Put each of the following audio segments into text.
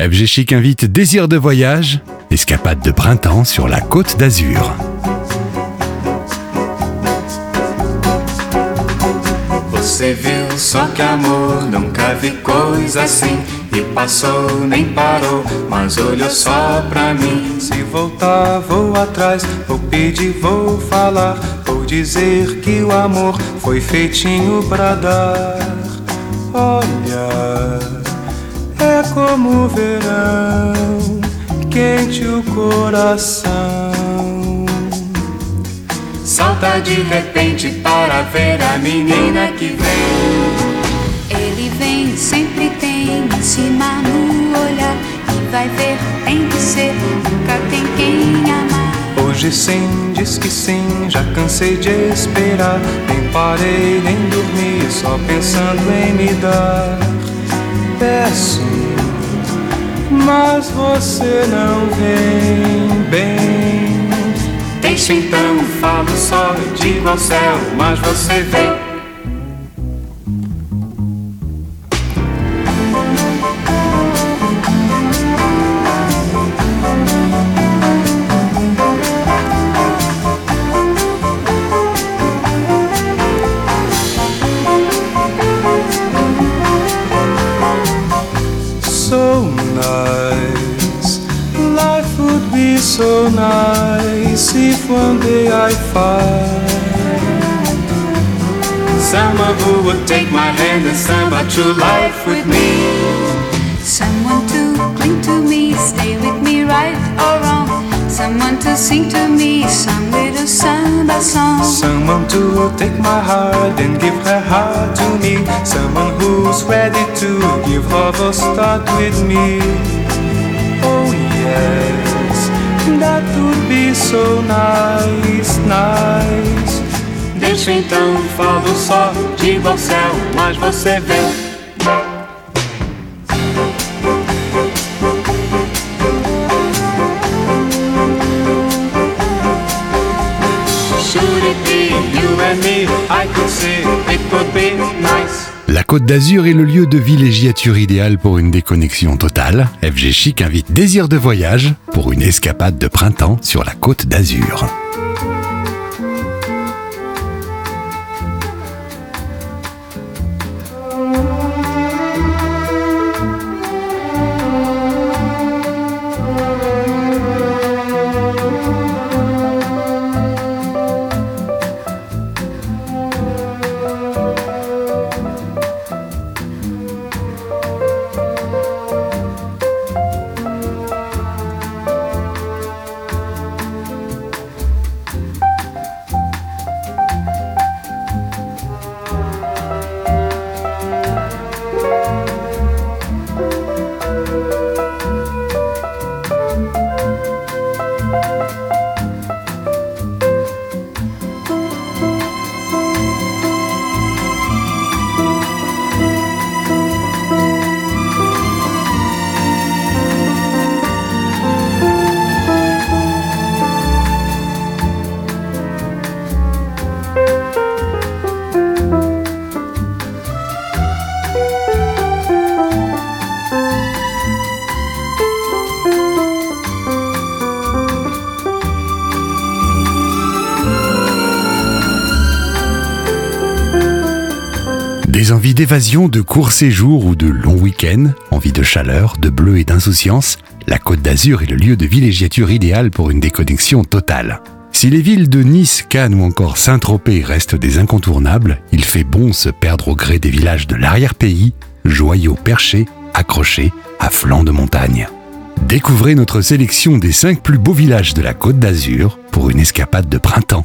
FG Chic invite Désir de voyage, escapade de printemps sur la côte d'Azur. Você viu só que amor, nunca vi coisa assim. E passou, nem parou, mas olhou só pra mim. Se voltar, vou atrás, vou pedir, vou falar. Vou dizer que o amor foi feitinho pra dar. Olha, é como o verão, quente o coração. Salta de repente para ver a menina que vem. Ele vem, sempre tem em cima no olhar. E vai ver, tem que ser, nunca tem quem amar. Hoje sim, diz que sim, já cansei de esperar. Nem parei, nem dormi, só pensando em me dar. Peço, mas você não vem bem. Deixa então, falo só, digo ao céu, mas você vem. Samba true life with me. Someone to cling to me, stay with me right or wrong. Someone to sing to me some little samba song. Someone to take my heart and give her heart to me. Someone who's ready to give her a start with me. Oh, yes, that would be so nice, nice. La Côte d'Azur est le lieu de villégiature idéal pour une déconnexion totale. FG Chic invite Désir de voyage pour une escapade de printemps sur la Côte d'Azur. Des envies d'évasion, de courts séjours ou de longs week-ends, envie de chaleur, de bleu et d'insouciance, la Côte d'Azur est le lieu de villégiature idéal pour une déconnexion totale. Si les villes de Nice, Cannes ou encore Saint-Tropez restent des incontournables, il fait bon se perdre au gré des villages de l'arrière-pays, joyaux perchés, accrochés à flanc de montagne. Découvrez notre sélection des 5 plus beaux villages de la Côte d'Azur pour une escapade de printemps.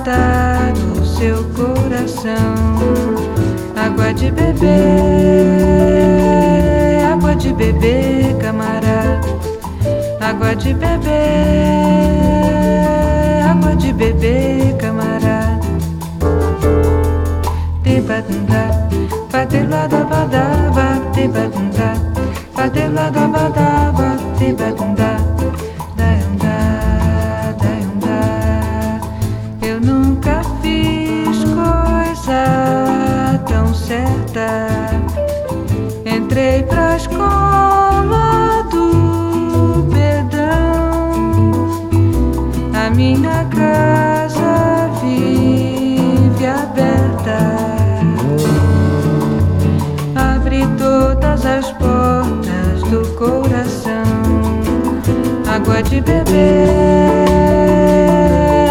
matar o seu coração. Água de bebê, água de beber, camarada. Água de beber, água de beber, camarada. Tem patunda, patelada, badá. Fate la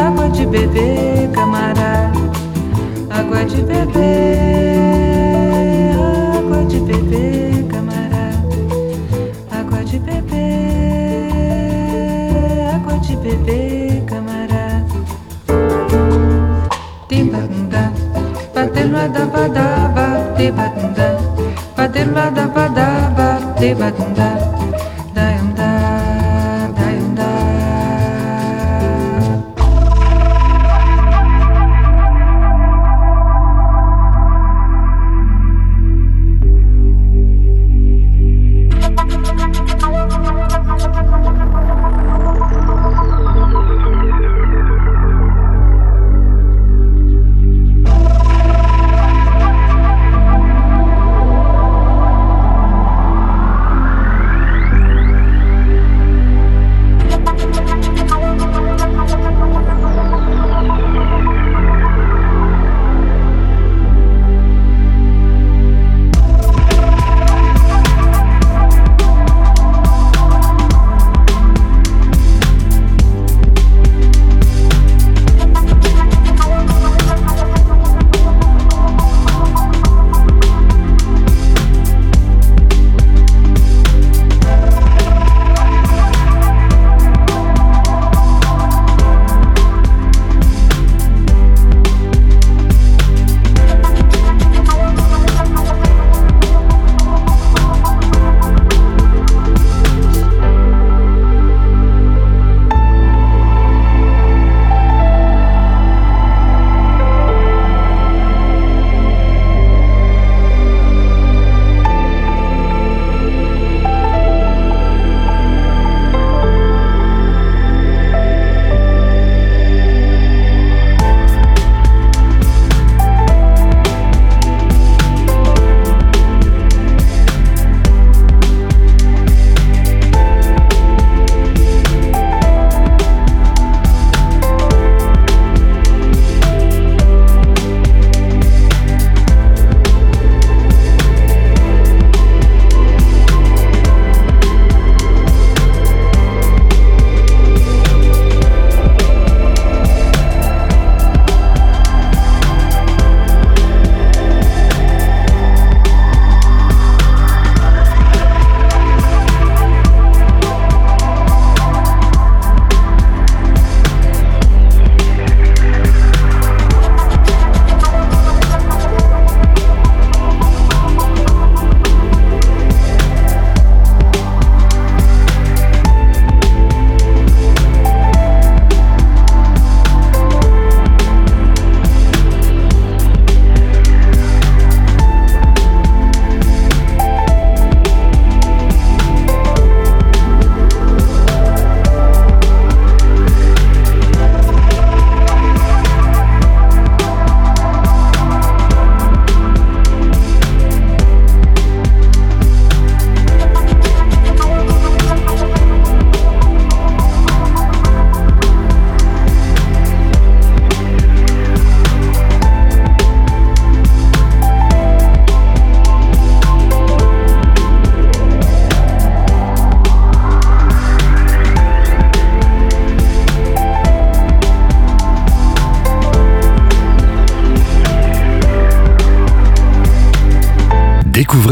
água de beber, camarada. água de beber, água de beber, camarada. água de beber, água de beber, camará. Tibadunda, padelada badaba, tibadunda, padelada badaba, tibadunda.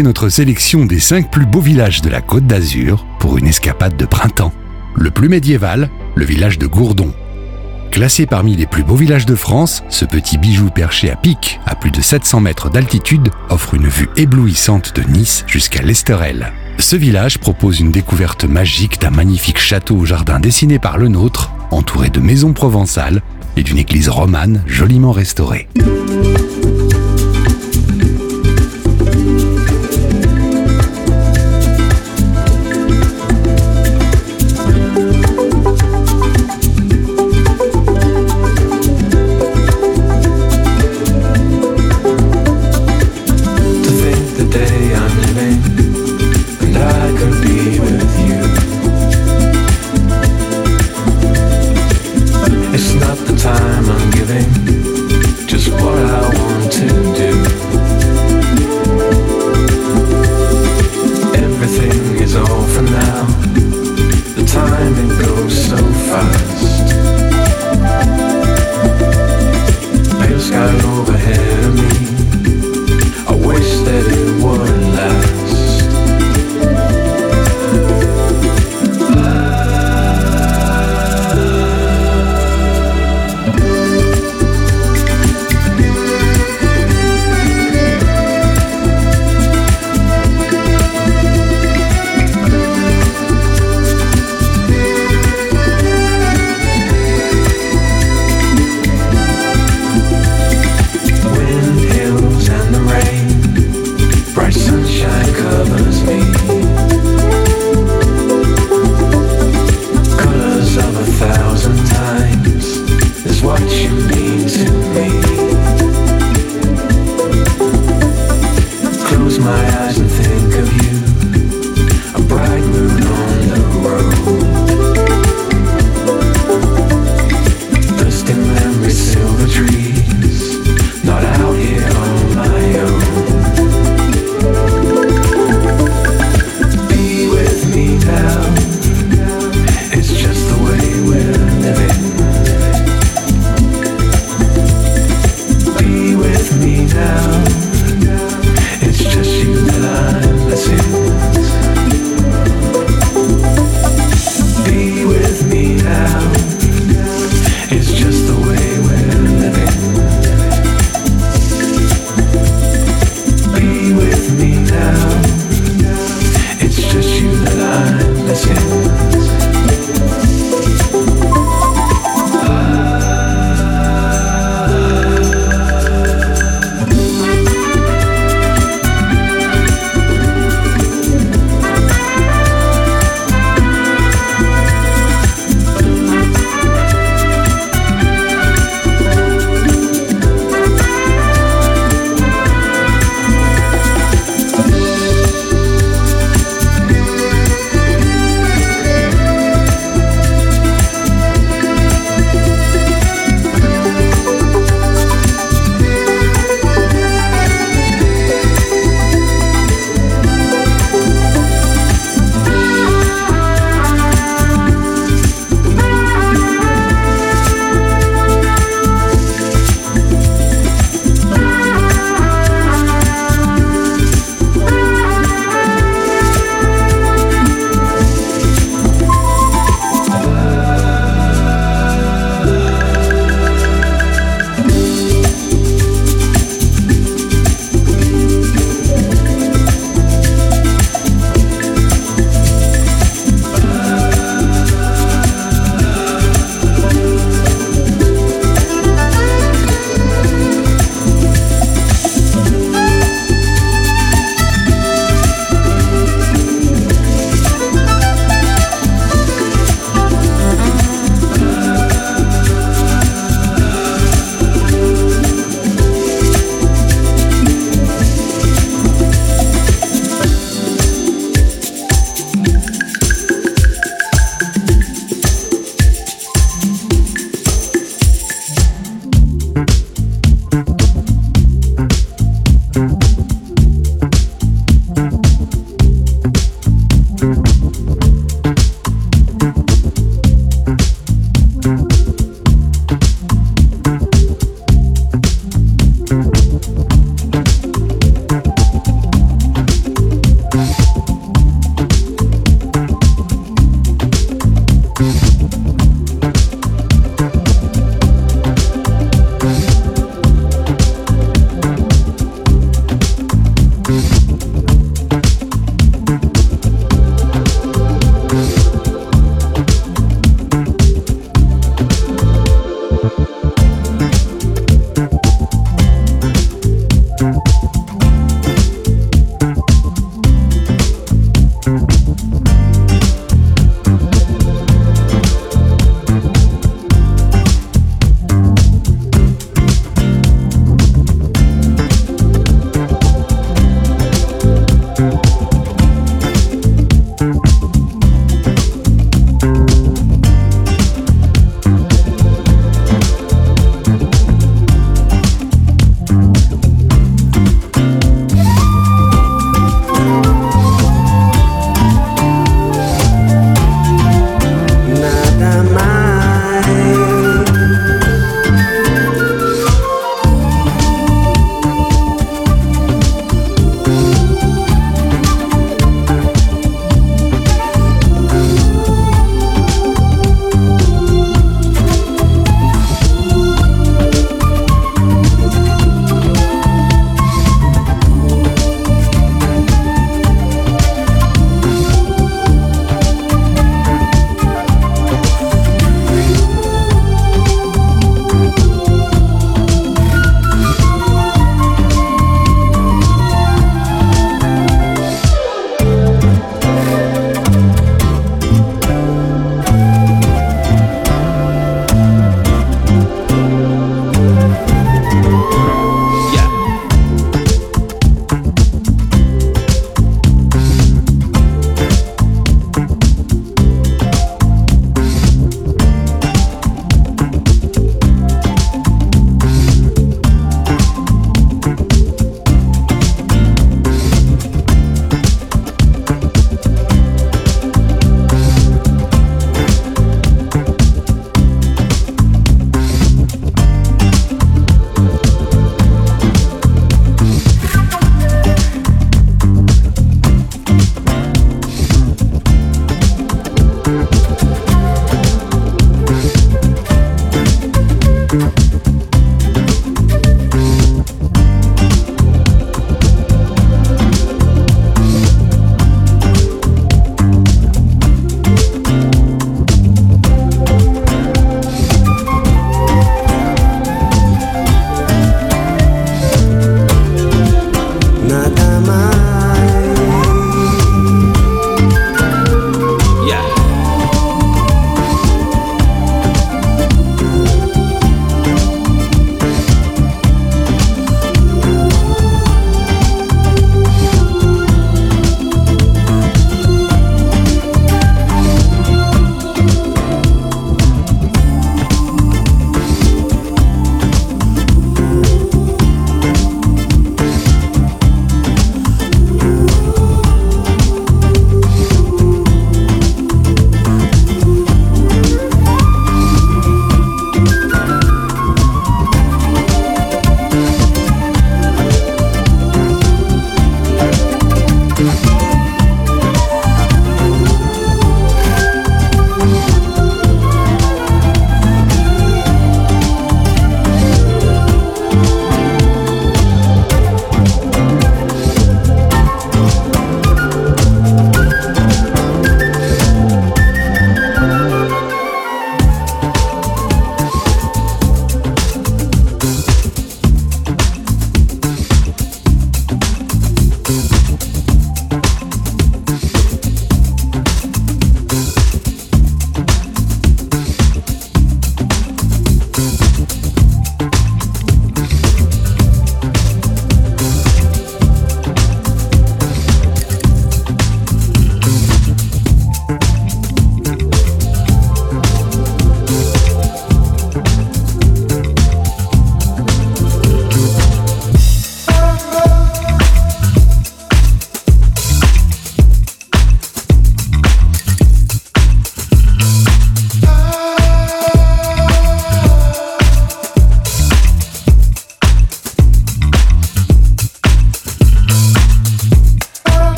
Notre sélection des 5 plus beaux villages de la Côte d'Azur pour une escapade de printemps. Le plus médiéval, le village de Gourdon. Classé parmi les plus beaux villages de France, ce petit bijou perché à pic, à plus de 700 mètres d'altitude, offre une vue éblouissante de Nice jusqu'à l'Esterel. Ce village propose une découverte magique d'un magnifique château au jardin dessiné par le nôtre, entouré de maisons provençales et d'une église romane joliment restaurée.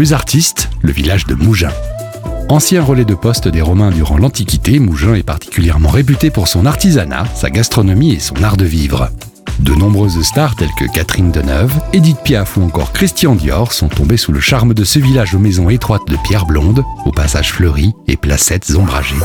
Plus le village de Mougins. Ancien relais de poste des Romains durant l'Antiquité, Mougins est particulièrement réputé pour son artisanat, sa gastronomie et son art de vivre. De nombreuses stars telles que Catherine Deneuve, Edith Piaf ou encore Christian Dior sont tombées sous le charme de ce village aux maisons étroites de pierre blonde, aux passages fleuris et placettes ombragées.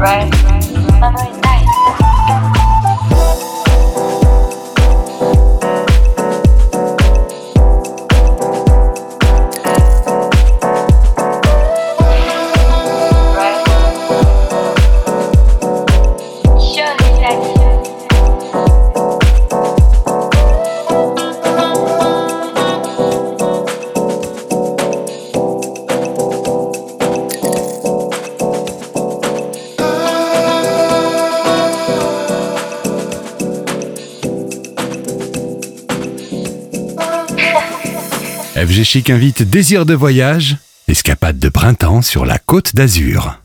right? Memories Chic invite Désir de voyage, escapade de printemps sur la côte d'Azur.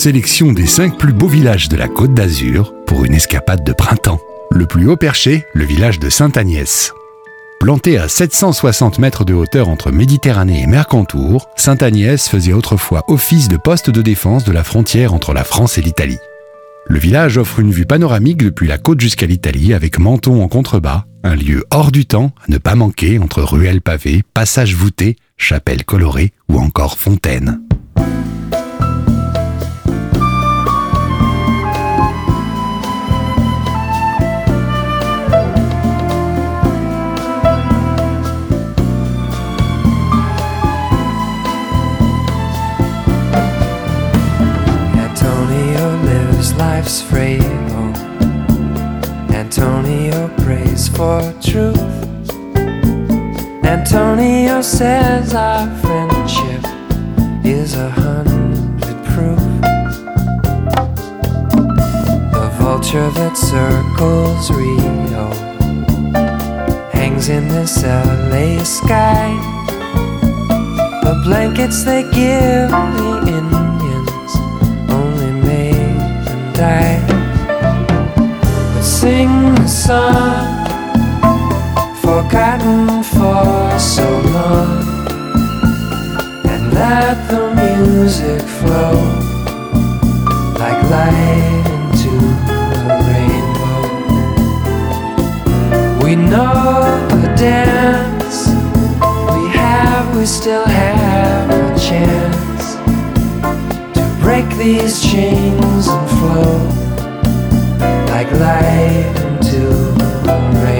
Sélection des 5 plus beaux villages de la Côte d'Azur pour une escapade de printemps. Le plus haut perché, le village de Sainte-Agnès. Planté à 760 mètres de hauteur entre Méditerranée et Mercantour, Sainte-Agnès faisait autrefois office de poste de défense de la frontière entre la France et l'Italie. Le village offre une vue panoramique depuis la côte jusqu'à l'Italie avec Menton en contrebas, un lieu hors du temps à ne pas manquer entre ruelles pavées, passages voûtés, chapelles colorées ou encore fontaines. For truth. Antonio says our friendship is a hundred proof. The vulture that circles Rio hangs in this LA sky. The blankets they give the Indians only made them die. But sing the song forgotten for so long, and let the music flow like light into the rainbow. We know the dance we have, we still have a chance to break these chains and flow like light into the rainbow.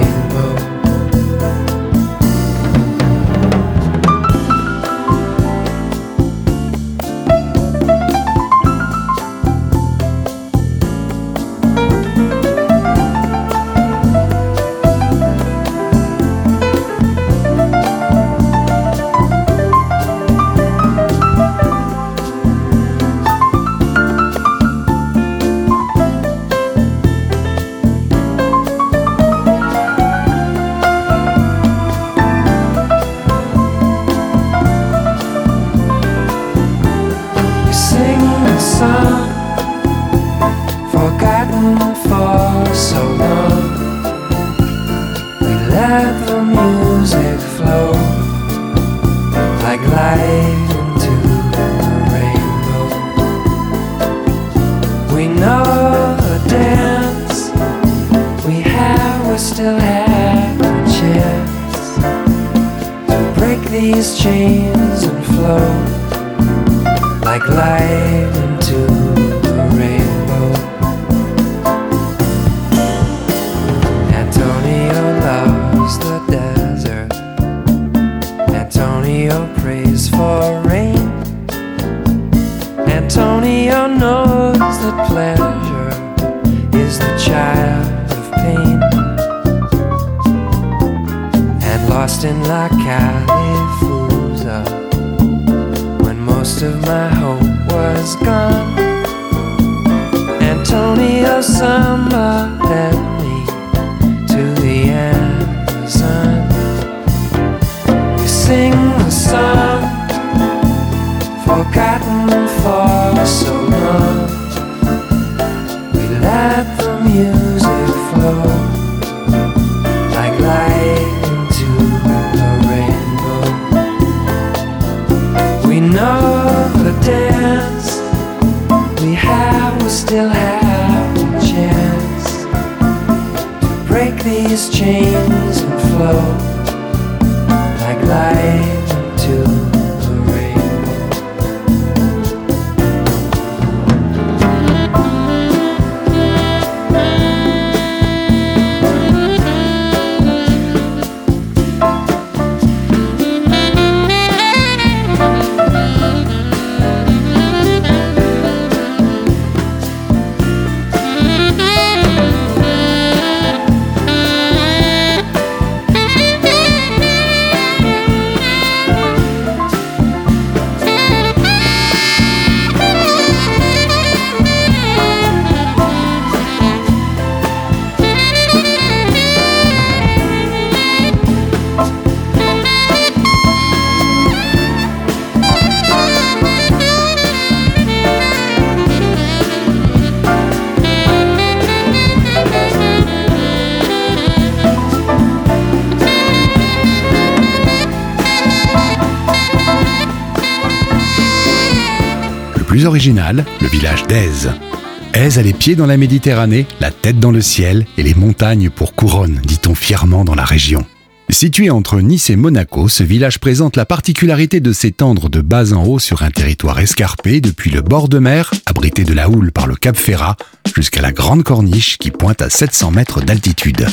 A les pieds dans la Méditerranée, la tête dans le ciel et les montagnes pour couronne, dit-on fièrement dans la région. Situé entre Nice et Monaco, ce village présente la particularité de s'étendre de bas en haut sur un territoire escarpé depuis le bord de mer, abrité de la houle par le Cap Ferrat, jusqu'à la Grande Corniche qui pointe à 700 mètres d'altitude.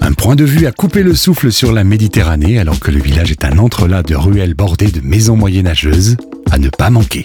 Un point de vue à couper le souffle sur la Méditerranée alors que le village est un entrelac de ruelles bordées de maisons moyenâgeuses, à ne pas manquer.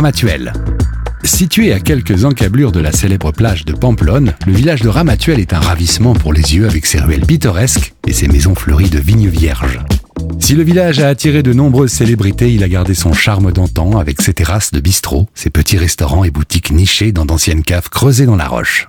Ramatuel. Situé à quelques encablures de la célèbre plage de Pamplonne, le village de Ramatuel est un ravissement pour les yeux avec ses ruelles pittoresques et ses maisons fleuries de vignes vierges. Si le village a attiré de nombreuses célébrités, il a gardé son charme d'antan avec ses terrasses de bistrot, ses petits restaurants et boutiques nichées dans d'anciennes caves creusées dans la roche.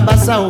cabaçal.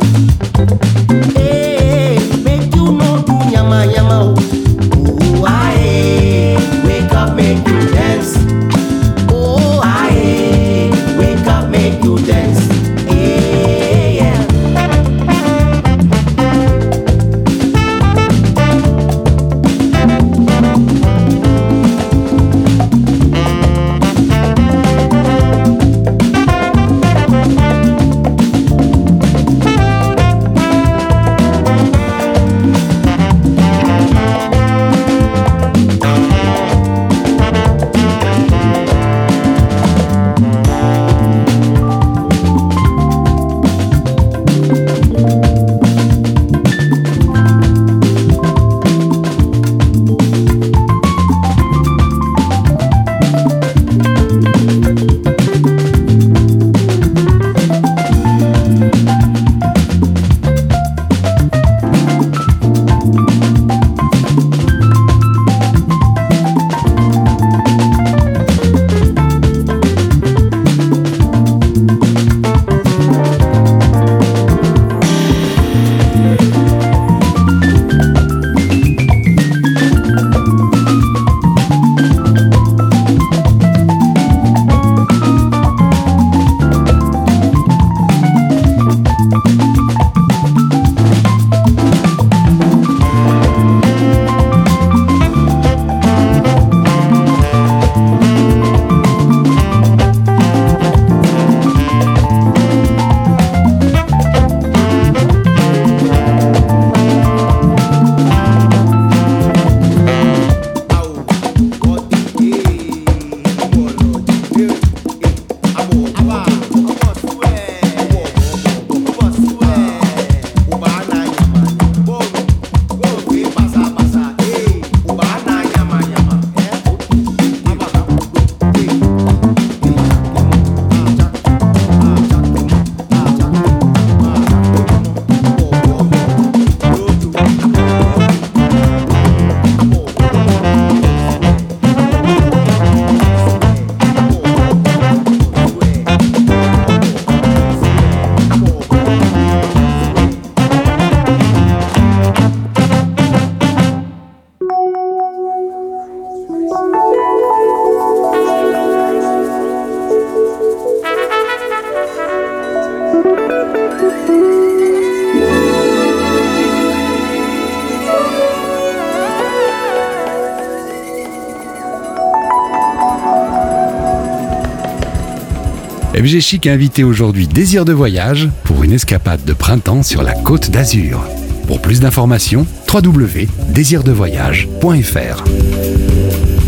FG Chic a invité aujourd'hui Désir de voyage pour une escapade de printemps sur la côte d'Azur. Pour plus d'informations, www.désirdevoyage.fr.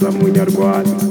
essa mulher guarda.